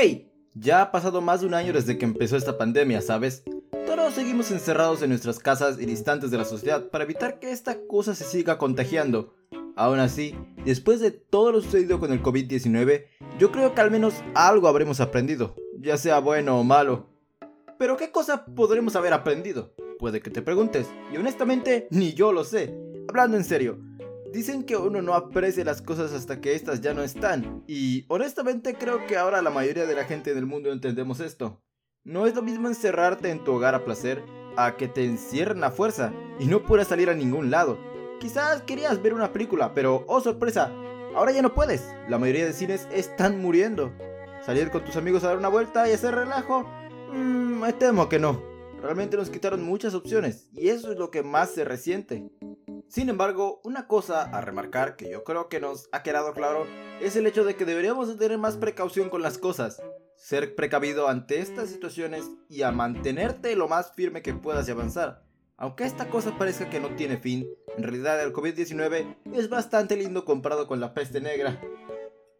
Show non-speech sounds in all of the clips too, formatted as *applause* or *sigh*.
Hey, ya ha pasado más de un año desde que empezó esta pandemia, ¿sabes? Todos seguimos encerrados en nuestras casas y distantes de la sociedad para evitar que esta cosa se siga contagiando. Aún así, después de todo lo sucedido con el COVID-19, yo creo que al menos algo habremos aprendido, ya sea bueno o malo. Pero ¿qué cosa podremos haber aprendido? Puede que te preguntes, y honestamente ni yo lo sé. Hablando en serio, dicen que uno no aprecia las cosas hasta que éstas ya no están, y honestamente creo que ahora la mayoría de la gente del mundo entendemos esto. No es lo mismo encerrarte en tu hogar a placer a que te encierren a fuerza y no puedas salir a ningún lado. Quizás querías ver una película, pero oh sorpresa, ahora ya no puedes. La mayoría de cines están muriendo. Salir con tus amigos a dar una vuelta y hacer relajo, mmm, me temo que no. Realmente nos quitaron muchas opciones y eso es lo que más se resiente. Sin embargo, una cosa a remarcar que yo creo que nos ha quedado claro es el hecho de que deberíamos tener más precaución con las cosas, ser precavido ante estas situaciones y a mantenerte lo más firme que puedas y avanzar. Aunque esta cosa parezca que no tiene fin, en realidad el COVID-19 es bastante lindo comparado con la peste negra.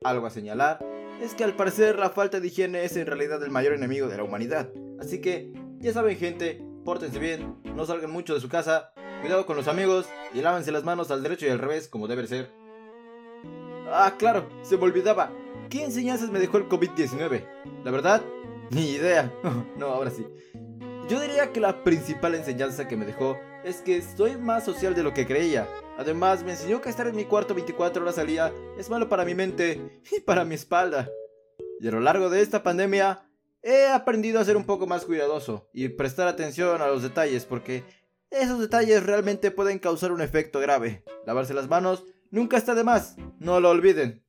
Algo a señalar es que al parecer la falta de higiene es en realidad el mayor enemigo de la humanidad. Así que, ya saben gente, pórtense bien, no salgan mucho de su casa, cuidado con los amigos y lávense las manos al derecho y al revés como debe ser. Ah, claro, se me olvidaba. ¿Qué enseñanzas me dejó el COVID-19? La verdad, ni idea. *laughs* no, ahora sí. Yo diría que la principal enseñanza que me dejó es que soy más social de lo que creía. Además, me enseñó que estar en mi cuarto 24 horas al día es malo para mi mente y para mi espalda. Y a lo largo de esta pandemia, he aprendido a ser un poco más cuidadoso y prestar atención a los detalles porque esos detalles realmente pueden causar un efecto grave. Lavarse las manos nunca está de más, no lo olviden.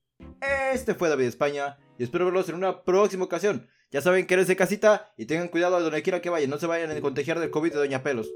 Este fue David España y espero verlos en una próxima ocasión. Ya saben, quédense casita y tengan cuidado de donde quiera que vayan. No se vayan a contagiar del COVID de Doña Pelos.